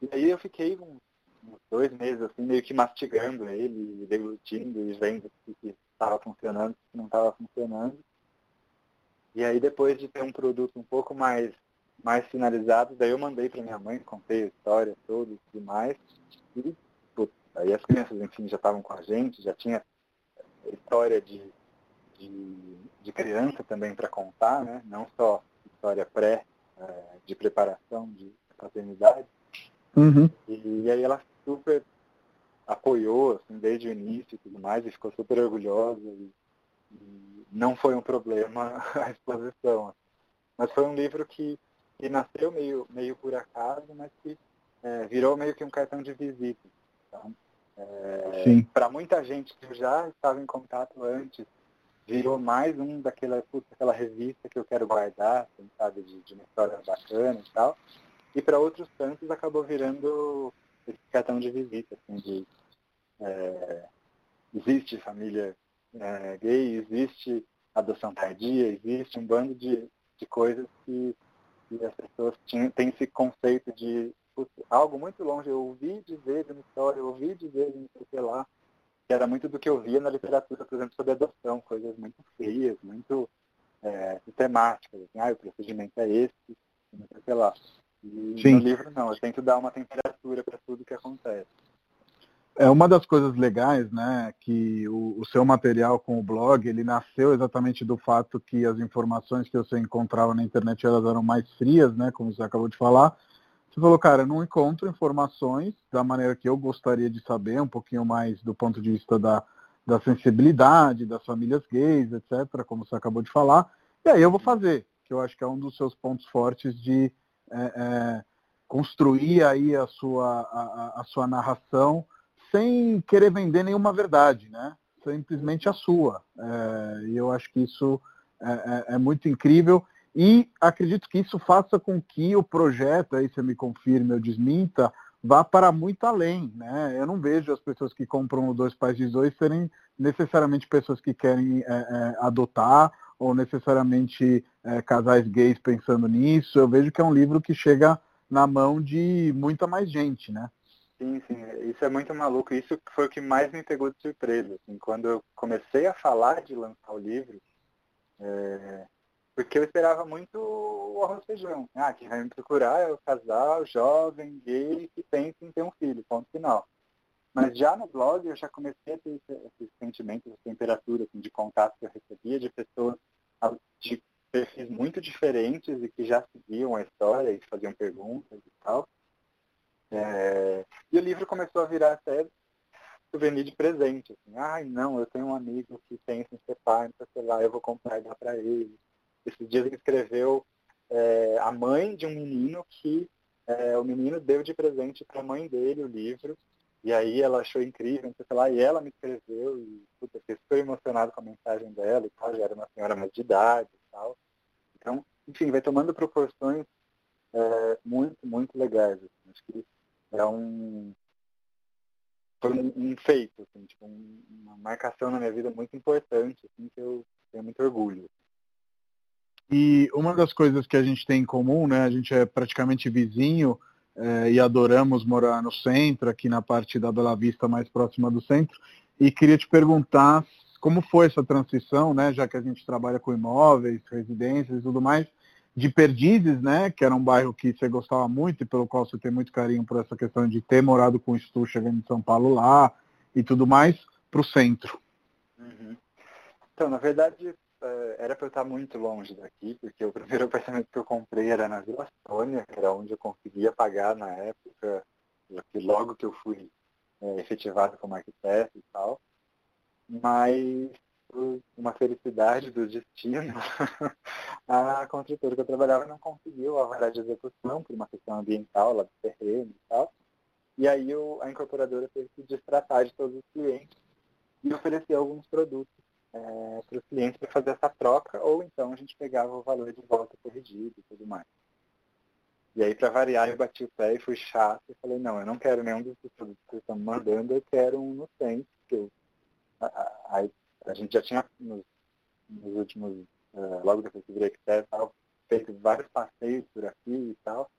E aí eu fiquei uns dois meses, assim, meio que mastigando ele, deglutindo e vendo o que estava funcionando, o que não estava funcionando. E aí depois de ter um produto um pouco mais, mais finalizado, daí eu mandei para minha mãe, contei a história toda e tudo mais. E putz, aí as crianças, enfim, já estavam com a gente, já tinha história de, de, de criança também para contar, né? Não só história pré, é, de preparação de paternidade. Uhum. E, e aí ela super apoiou assim, desde o início e tudo mais, e ficou super orgulhosa. E, e não foi um problema a exposição. Mas foi um livro que, que nasceu meio, meio por acaso, mas que é, virou meio que um cartão de visita. Então, é, Para muita gente que já estava em contato antes, virou mais um daquela, putz, aquela revista que eu quero guardar, assim, sabe, de, de uma história bacana e tal. E para outros tantos acabou virando esse cartão de visita, assim, de é, existe família é, gay, existe adoção tardia, existe um bando de, de coisas que, que as pessoas tinham, têm esse conceito de algo muito longe. Eu ouvi dizer de uma história, eu ouvi dizer de não sei o que lá, que era muito do que eu via na literatura, por exemplo, sobre adoção, coisas muito feias, muito é, sistemáticas. Assim, ah, o procedimento é esse, não sei lá. E Sim. no livro não, eu tento dar uma temperatura para tudo que acontece. É uma das coisas legais, né, que o, o, seu material com o blog, ele nasceu exatamente do fato que as informações que você encontrava na internet elas eram mais frias, né, como você acabou de falar. Você falou, cara, eu não encontro informações da maneira que eu gostaria de saber, um pouquinho mais do ponto de vista da, da sensibilidade, das famílias gays, etc., como você acabou de falar. E aí eu vou fazer, que eu acho que é um dos seus pontos fortes de é, é, construir aí a sua, a, a, sua narração sem querer vender nenhuma verdade, né? Simplesmente a sua. É, e eu acho que isso é, é, é, muito incrível e acredito que isso faça com que o projeto, aí você me confirme ou desminta, vá para muito além, né? Eu não vejo as pessoas que compram o Dois Pais de Dois serem necessariamente pessoas que querem é, adotar ou necessariamente é, casais gays pensando nisso. Eu vejo que é um livro que chega na mão de muita mais gente, né? Sim, sim, isso é muito maluco. Isso foi o que mais me pegou de surpresa. Assim, quando eu comecei a falar de lançar o livro, é... porque eu esperava muito o arroz feijão. Ah, quem vai me procurar é o casal jovem, gay, que pensa em ter um filho, ponto final. Mas já no blog eu já comecei a ter esse, esse sentimento, essa temperatura assim, de contato que eu recebia de pessoas de perfis muito diferentes e que já seguiam a história e faziam perguntas e tal. É, e o livro começou a virar até souvenir de presente. Assim. Ai, não, eu tenho um amigo que pensa em ser pai, não sei lá, eu vou comprar e dar para ele. Esses dias ele escreveu é, a mãe de um menino que é, o menino deu de presente para a mãe dele o livro E aí ela achou incrível, não sei lá, e ela me escreveu e puta, fiquei super emocionado com a mensagem dela e tal, já era uma senhora mais de idade e tal. Então, enfim, vai tomando proporções é, muito, muito legais. Assim. Acho que é um, foi um, um feito, assim, tipo, um, uma marcação na minha vida muito importante, assim, que eu tenho muito orgulho. E uma das coisas que a gente tem em comum, né, a gente é praticamente vizinho é, e adoramos morar no centro, aqui na parte da Bela Vista mais próxima do centro, e queria te perguntar como foi essa transição, né, já que a gente trabalha com imóveis, residências e tudo mais, de Perdizes, né, que era um bairro que você gostava muito e pelo qual você tem muito carinho por essa questão de ter morado com o Stu chegando em São Paulo lá e tudo mais, para o centro. Uhum. Então, na verdade, era para eu estar muito longe daqui, porque o primeiro apartamento que eu comprei era na Vila Sônia, que era onde eu conseguia pagar na época, logo que eu fui é, efetivado como arquiteto e tal. Mas uma felicidade do destino, a construtora que eu trabalhava não conseguiu a vara de execução por uma questão ambiental lá do terreno e tal. E aí o, a incorporadora teve que destratar de todos os clientes e oferecer alguns produtos é, para os clientes para fazer essa troca, ou então a gente pegava o valor de volta corrigido e tudo mais. E aí, para variar, eu bati o pé e fui chato e falei, não, eu não quero nenhum desses produtos que vocês estão me mandando, eu quero um no centro, que eu, a, a, a gente já tinha, nos, nos últimos, uh, logo depois que virei tal, feito vários passeios por aqui e tal.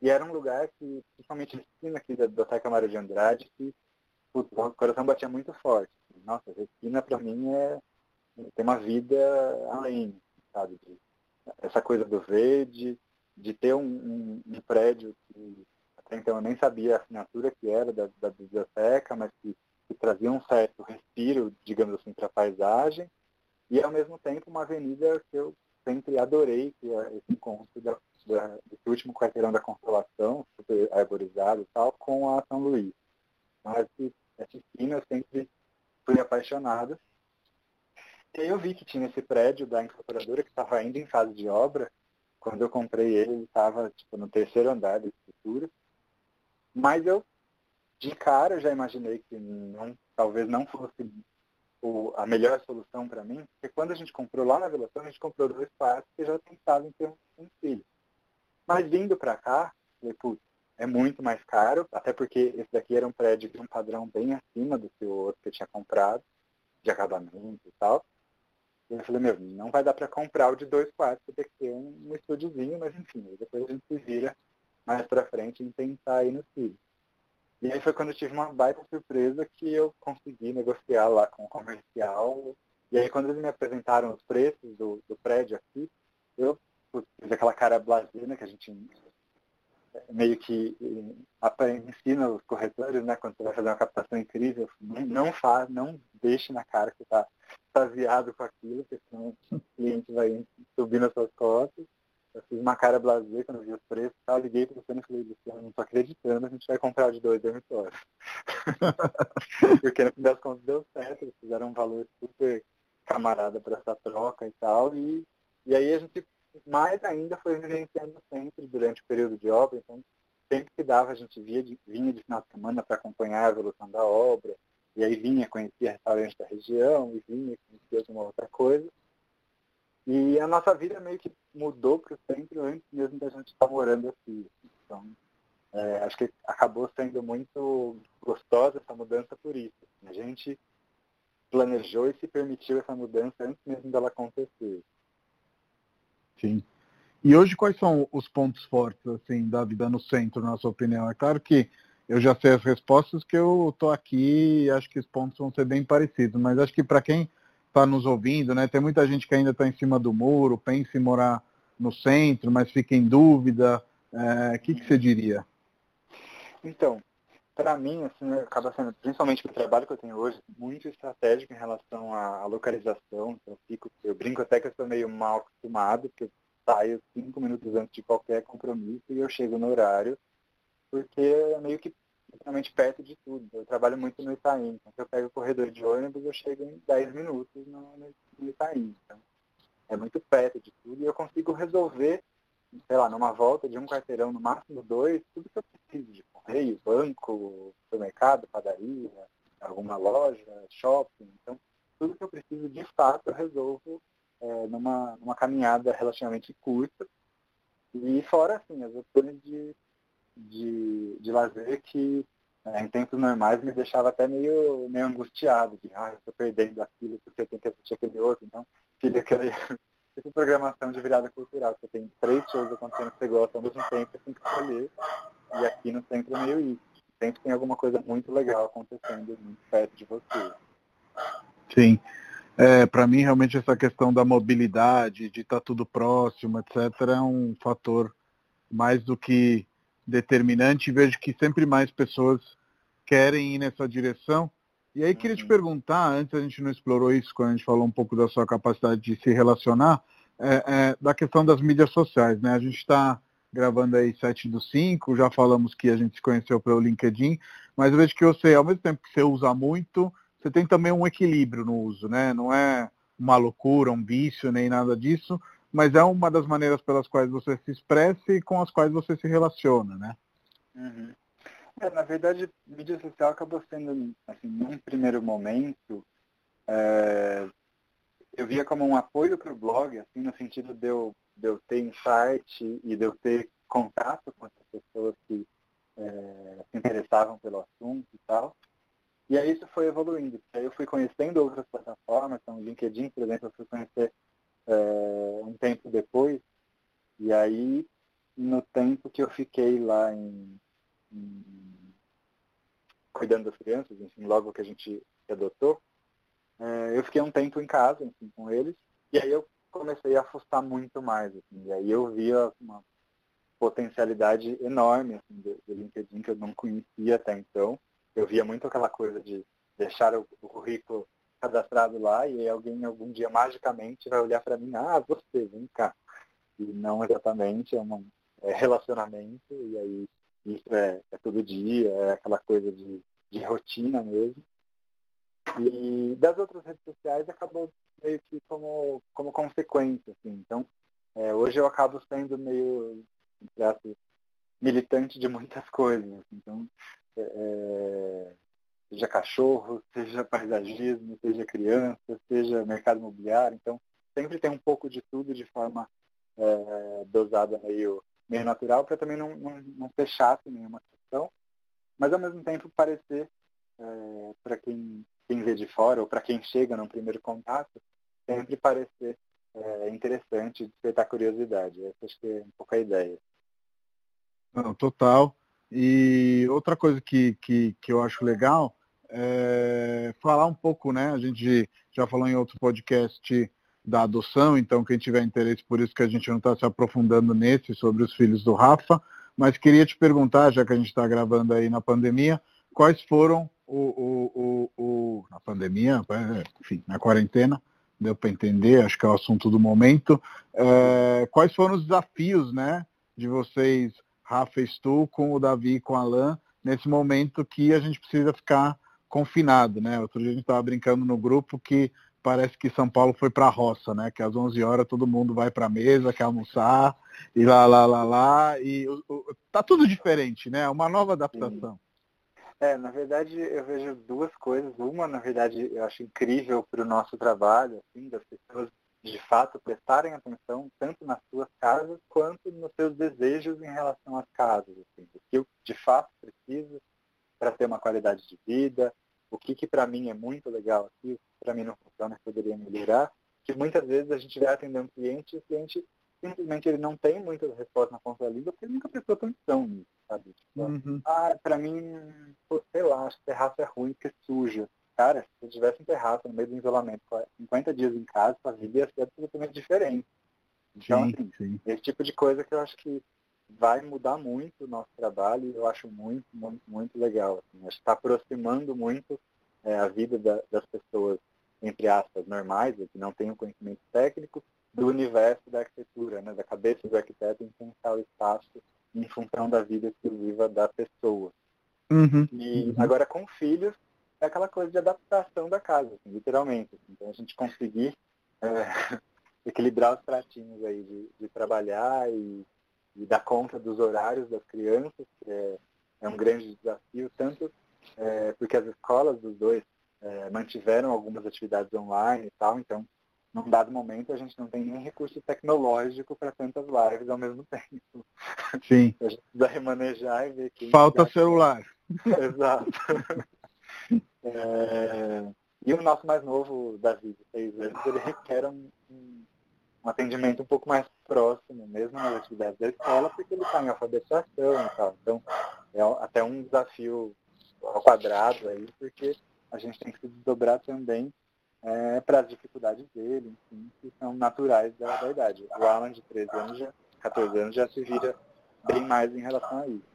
E era um lugar que, principalmente na esquina aqui da Biblioteca Mário de Andrade, que o coração batia muito forte. Nossa, a esquina para mim é tem uma vida além, sabe? De, essa coisa do verde, de ter um, um, um, prédio que até então eu nem sabia a assinatura que era da, da biblioteca, mas que que trazia um certo respiro, digamos assim, para a paisagem, e ao mesmo tempo uma avenida que eu sempre adorei, que é esse encontro da, da, desse último quarteirão da Consolação, super arborizado e tal, com a São Luís. Mas essa esquina eu sempre fui apaixonado. E aí eu vi que tinha esse prédio da incorporadora que estava ainda em fase de obra. Quando eu comprei ele, ele estava tipo, no terceiro andar da estrutura. Mas eu de cara já imaginei que não, talvez não fosse o, a melhor solução para mim, porque quando a gente comprou lá na Velação, a gente comprou dois quartos e já pensava em ter um, um filho. Mas vindo para cá, falei, putz, é muito mais caro, até porque esse daqui era um prédio de um padrão bem acima do que o outro que eu tinha comprado, de acabamento e tal. Eu falei, meu, não vai dar para comprar o de dois quartos, vai ter que ter um, estúdiozinho, mas enfim, depois a gente se vira mais para frente em pensar aí no filho. E aí foi quando eu tive uma baita surpresa que eu consegui negociar lá com o comercial. E aí quando eles me apresentaram os preços do, do prédio aqui, eu fiz aquela cara blasina que a gente meio que ensina os corretores, né, quando você vai fazer uma captação incrível, não faz, não deixe na cara que está extasiado com aquilo, porque senão o cliente vai subir nas suas costas. Eu fiz uma cara blazer quando vi os preços, tá? liguei para você e falei, Luciano, não tô acreditando, a gente vai comprar de dois dormitórios. Porque no fim das contas deu certo, eles fizeram um valor super camarada para essa troca e tal. E, e aí a gente mais ainda foi vivenciando sempre durante o período de obra, então sempre que dava a gente via de, vinha de final de semana para acompanhar a evolução da obra, e aí vinha conhecer restaurantes da região, e vinha conhecer alguma outra coisa. E a nossa vida meio que mudou para o centro antes mesmo da gente estar morando aqui. Então, é, acho que acabou sendo muito gostosa essa mudança por isso. A gente planejou e se permitiu essa mudança antes mesmo dela acontecer. Sim. E hoje quais são os pontos fortes assim da vida no centro, na sua opinião? É claro que eu já sei as respostas que eu estou aqui e acho que os pontos vão ser bem parecidos, mas acho que para quem está nos ouvindo, né? Tem muita gente que ainda está em cima do muro, pensa em morar no centro, mas fica em dúvida. O é, que, que você diria? Então, para mim, assim, acaba sendo, principalmente o trabalho que eu tenho hoje, muito estratégico em relação à, localização. Eu, fico, eu brinco até que eu sou meio mal acostumado, porque eu saio cinco minutos antes de qualquer compromisso e eu chego no horário, porque é meio que literalmente perto de tudo. Eu trabalho muito no Itaim, então se eu pego o corredor de ônibus, eu chego em 10 minutos no, no Itaim. Então, é muito perto de tudo e eu consigo resolver, sei lá, numa volta de um quarteirão, no máximo dois, tudo que eu preciso de correio, banco, supermercado, padaria, alguma loja, shopping. Então, tudo que eu preciso de fato eu resolvo é, numa, numa caminhada relativamente curta. E fora, assim, as opções de, de, de lazer que é, em tempos normais me deixava até meio, meio angustiado, de ah, estou perdendo aquilo porque eu tenho que assistir aquele outro. Então, queria que essa programação de virada cultural. Você tem três shows acontecendo que você gosta ao mesmo tempo, você tem que escolher. E aqui no centro é meio isso. Sempre tem alguma coisa muito legal acontecendo muito perto de você. Sim. É, para mim, realmente, essa questão da mobilidade, de estar tá tudo próximo, etc., é um fator mais do que determinante. Vejo que sempre mais pessoas querem ir nessa direção. E aí, queria te uhum. perguntar, antes a gente não explorou isso, quando a gente falou um pouco da sua capacidade de se relacionar, é, é, da questão das mídias sociais. Né? A gente está gravando aí 7 do 5, já falamos que a gente se conheceu pelo LinkedIn, mas eu vejo que você, ao mesmo tempo que você usa muito, você tem também um equilíbrio no uso, né? Não é uma loucura, um vício, nem nada disso, mas é uma das maneiras pelas quais você se expressa e com as quais você se relaciona, né? Uhum. É, na verdade, mídia social acabou sendo, assim, num primeiro momento, é, eu via como um apoio para o blog, assim, no sentido de eu, de eu ter insight e de eu ter contato com as pessoas que é, se interessavam pelo assunto e tal. E aí isso foi evoluindo. Aí eu fui conhecendo outras plataformas, então o LinkedIn, por exemplo, eu fui conhecer é, um tempo depois. E aí, no tempo que eu fiquei lá em, em cuidando das crianças, enfim, logo que a gente adotou, é, eu fiquei um tempo em casa, enfim, com eles. E aí eu comecei a fuçar muito mais, assim, e aí eu via uma potencialidade enorme assim, do, do LinkedIn que eu não conhecia até então eu via muito aquela coisa de deixar o, o currículo cadastrado lá e alguém algum dia magicamente vai olhar para mim, ah, você, vem cá. E não exatamente, é um é relacionamento, e aí isso é, é todo dia, é aquela coisa de, de rotina mesmo. E das outras redes sociais acabou meio que como, como consequência, assim. Então, é, hoje eu acabo sendo meio, militante de muitas coisas. Assim. Então, é, seja cachorro, seja paisagismo, seja criança, seja mercado imobiliário. Então, sempre tem um pouco de tudo de forma é, dosada meio, meio natural, para também não, não, não ser chato nenhuma questão, mas ao mesmo tempo parecer, é, para quem, quem vê de fora, ou para quem chega no primeiro contato, sempre parecer é, interessante, despertar curiosidade. Essa acho que é um pouco a ideia. Não, total. E outra coisa que, que, que eu acho legal é falar um pouco, né? A gente já falou em outro podcast da adoção, então quem tiver interesse, por isso que a gente não está se aprofundando nesse, sobre os filhos do Rafa, mas queria te perguntar, já que a gente está gravando aí na pandemia, quais foram o, o, o, o, na pandemia, é, enfim, na quarentena, deu para entender, acho que é o assunto do momento, é, quais foram os desafios, né, de vocês Rafa estou com o Davi e com o Alan nesse momento que a gente precisa ficar confinado, né? Outro dia a gente estava brincando no grupo que parece que São Paulo foi para a roça, né? Que às 11 horas todo mundo vai para a mesa, quer almoçar, e lá, lá, lá, lá, e o, o, tá tudo diferente, né? Uma nova adaptação. É, na verdade eu vejo duas coisas. Uma, na verdade, eu acho incrível para o nosso trabalho, assim, das pessoas de fato prestarem atenção tanto nas suas casas quanto nos seus desejos em relação às casas, assim, o que eu de fato preciso para ter uma qualidade de vida, o que, que para mim é muito legal aqui, para mim não funciona, poderia melhorar, que muitas vezes a gente vai atender um cliente e o cliente simplesmente ele não tem muitas respostas na ponta da língua porque ele nunca prestou atenção nisso, sabe? Tipo, uhum. Ah, para mim, pô, sei lá, acho que terraço é ruim porque suja cara, se você tivesse um terraço no meio do isolamento, 50 dias em casa, sua vida ia ser absolutamente diferente. Então, sim, assim, sim. esse tipo de coisa que eu acho que vai mudar muito o nosso trabalho e eu acho muito, muito, muito legal. Assim. Acho que está aproximando muito é, a vida da, das pessoas, entre aspas, normais, que não têm o conhecimento técnico, do universo da arquitetura, né, da cabeça do arquiteto em pensar o espaço em função da vida exclusiva da pessoa. Uhum, e agora com filhos, é aquela coisa de adaptação da casa, assim, literalmente. Assim. Então a gente conseguir é, equilibrar os pratinhos aí de, de trabalhar e, e, dar conta dos horários das crianças, que é, é um grande desafio, tanto é, porque as escolas dos dois é, mantiveram algumas atividades online e tal, então num dado momento a gente não tem nem recurso tecnológico para tantas lives ao mesmo tempo. Sim. A gente precisa remanejar e ver que. Falta celular. Exato. é... E o nosso mais novo, Davi, de seis anos, ele requer um, um, um, atendimento um pouco mais próximo, mesmo nas atividades da escola, porque ele está em alfabetização e tal. Então, é até um desafio ao quadrado aí, porque a gente tem que se desdobrar também é, para as dificuldades dele, enfim, que são naturais da, da idade. O Alan de 13 anos, já, 14 anos, já se vira bem mais em relação a isso.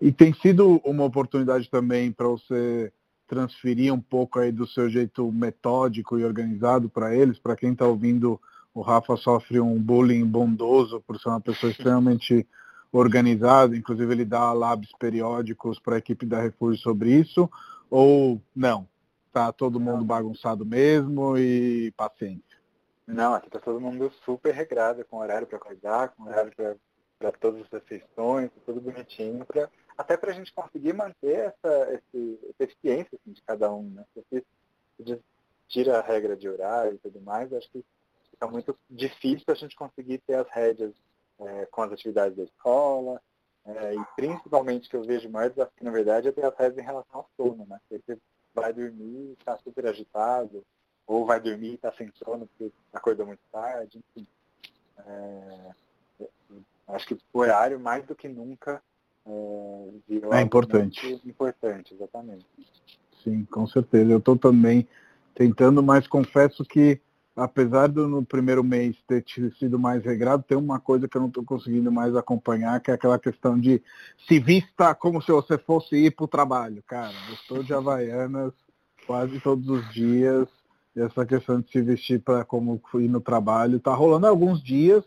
E tem sido uma oportunidade também para você transferir um pouco aí do seu jeito metódico e organizado para eles. Para quem está ouvindo, o Rafa sofre um bullying bondoso por ser uma pessoa extremamente organizada. Inclusive ele dá labs periódicos para a equipe da Refúgio sobre isso. Ou não? Tá todo mundo bagunçado mesmo e paciência. Não, aqui tá todo mundo super regrado, com horário para acordar, com horário para todas as refeições, tudo bonitinho, pra, até para a gente conseguir manter essa, esse, essa eficiência assim, de cada um. Né? Se tira a regra de horário e tudo mais, acho que fica muito difícil a gente conseguir ter as rédeas é, com as atividades da escola, é, e principalmente que eu vejo mais desafio, na verdade, é ter as rédeas em relação ao sono, né? Porque vai dormir e está super agitado, ou vai dormir e está sem sono porque acordou muito tarde, enfim. É, acho que o horário, mais do que nunca, é, é importante. Importante, exatamente. Sim, com certeza. Eu estou também tentando, mas confesso que, apesar do no primeiro mês ter sido mais regrado, tem uma coisa que eu não estou conseguindo mais acompanhar, que é aquela questão de se vista como se você fosse ir para o trabalho. Cara, eu estou de Havaianas quase todos os dias. E essa questão de se vestir para como ir no trabalho está rolando alguns dias,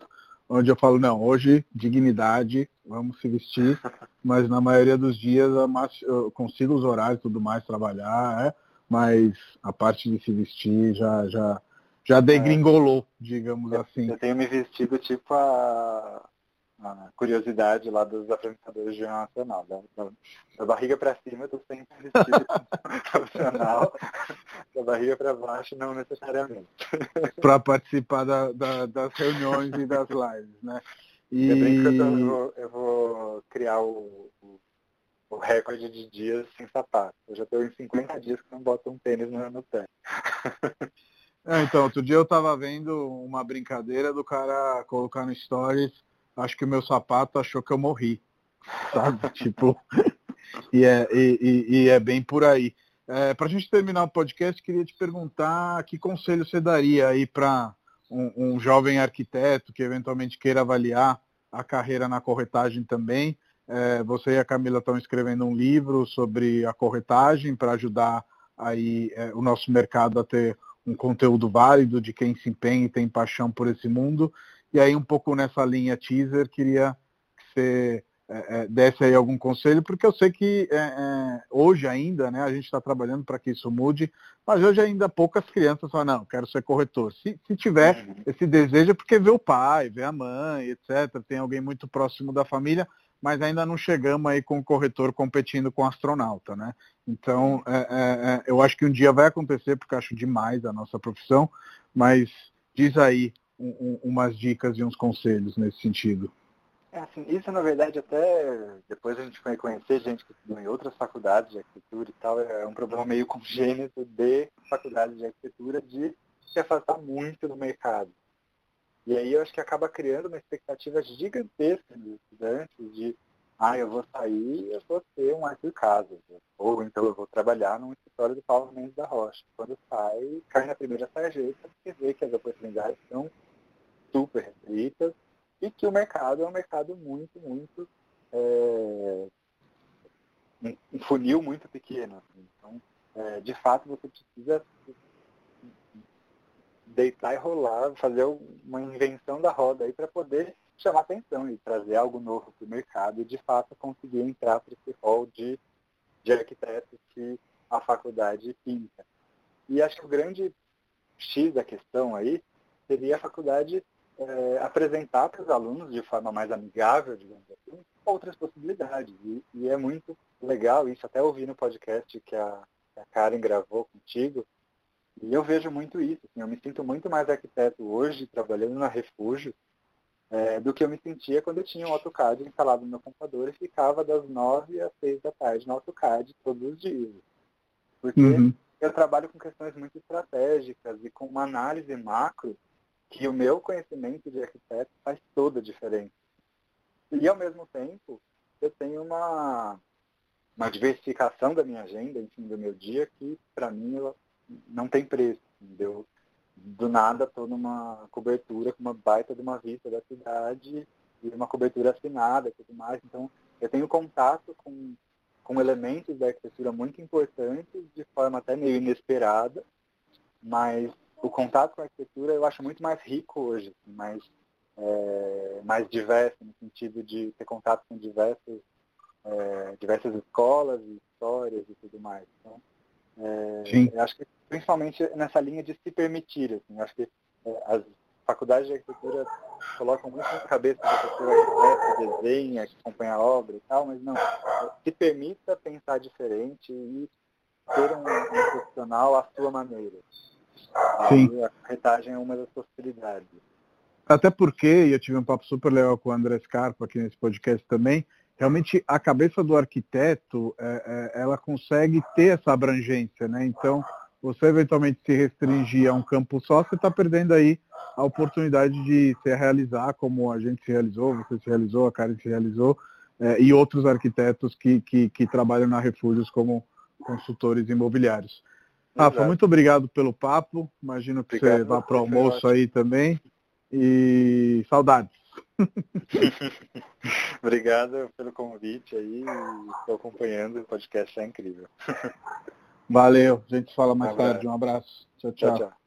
onde eu falo, não, hoje dignidade, vamos se vestir, mas na maioria dos dias eu consigo os horários e tudo mais, trabalhar, é, mas a parte de se vestir já, já, já degringolou, é. digamos assim. Eu tenho me vestido tipo a, a curiosidade lá dos apresentadores de Jornal Nacional. Da, da, da barriga para cima eu estou sempre vestido profissional, da barriga para baixo não necessariamente. para participar da, da, das reuniões e das lives, né? E... Eu, eu, vou, eu vou criar o, o, o, recorde de dias sem sapato. Eu já estou em 50 dias que não boto um tênis no, no pé. É, então, outro dia eu estava vendo uma brincadeira do cara colocar no stories acho que o meu sapato achou que eu morri. Sabe? tipo, e, é, e, e, é bem por aí. É, para a gente terminar o podcast, queria te perguntar que conselho você daria aí para um, um, jovem arquiteto que eventualmente queira avaliar a carreira na corretagem também. É, você e a Camila estão escrevendo um livro sobre a corretagem para ajudar aí é, o nosso mercado a ter um conteúdo válido de quem se empenha e tem paixão por esse mundo. E aí, um pouco nessa linha teaser, queria que você é, é, desse aí algum conselho, porque eu sei que é, é hoje ainda, né, a gente está trabalhando para que isso mude, mas hoje ainda poucas crianças falam, não, quero ser corretor. Se, se tiver uhum. esse desejo é porque vê o pai, vê a mãe, etc., tem alguém muito próximo da família, mas ainda não chegamos aí com o corretor competindo com o astronauta, né? Então, é, é, é, eu acho que um dia vai acontecer, porque acho demais a nossa profissão, mas diz aí um, um, umas dicas e uns conselhos nesse sentido. É assim, isso na verdade até depois a gente conhecer gente que estudou em outras faculdades de arquitetura e tal, é um problema meio congênito de faculdades de arquitetura de se afastar muito do mercado. E aí eu acho que acaba criando uma expectativa gigantesca dos estudantes de ah, eu vou sair eu vou ter um arquivo casa. Ou então eu vou trabalhar num escritório do Paulo Mendes da Rocha. Quando sai, cai na primeira sarjeta, porque vê que as oportunidades são super restritas e que o mercado é um mercado muito, muito é, um funil muito pequeno. Assim. Então, é, de fato, você precisa deitar e rolar, fazer uma invenção da roda aí para poder chamar atenção e trazer algo novo para o mercado e de fato conseguir entrar para esse rol de, de arquitetos que a faculdade pinta. E acho que o grande X da questão aí seria a faculdade é, apresentar para os alunos de forma mais amigável, digamos assim, outras possibilidades. E, e, é muito legal isso, até ouvi no podcast que a, a Karen gravou contigo, e eu vejo muito isso. Assim, eu me sinto muito mais arquiteto hoje, trabalhando na Refúgio, é, do que eu me sentia quando eu tinha um AutoCAD instalado no meu computador e ficava das nove às seis da tarde no AutoCAD todos os dias. Porque uhum. eu trabalho com questões muito estratégicas e com uma análise macro que o meu conhecimento de arquiteto faz toda a diferença. E ao mesmo tempo, eu tenho uma, uma diversificação da minha agenda, enfim, do meu dia, que para mim eu, não tem preço. Entendeu? do nada estou numa cobertura com uma baita de uma vista da cidade e uma cobertura assinada e tudo mais. Então, eu tenho contato com, com elementos da arquitetura muito importantes, de forma até meio inesperada, mas o contato com a arquitetura eu acho muito mais rico hoje, assim, mais, é, mais diverso, no sentido de ter contato com diversas, é, diversas escolas histórias e tudo mais. Então, é, eu acho que principalmente nessa linha de se permitir. Assim, acho que é, as faculdades de arquitetura colocam muito na cabeça que a pessoa arquiteta, desenha, que acompanha a obra e tal, mas não. Se permita pensar diferente e ser um, um profissional à sua maneira. Sim. a carretagem é uma das possibilidades. Até porque, e eu tive um papo super legal com o André Scarpa aqui nesse podcast também, realmente a cabeça do arquiteto, é, é, ela consegue ter essa abrangência, né? Então, você eventualmente se restringir a um campo só, você está perdendo aí a oportunidade de se realizar como a gente se realizou, você se realizou, a Karen se realizou, é, e outros arquitetos que, que, que, trabalham na Refúgios como consultores imobiliários. Rafa, muito obrigado pelo papo. Imagino que obrigado, você vá para o almoço aí também. E saudades. obrigado pelo convite aí. Estou acompanhando, o podcast é incrível. Valeu, a gente fala mais tarde. Um abraço. tchau. tchau. tchau, tchau.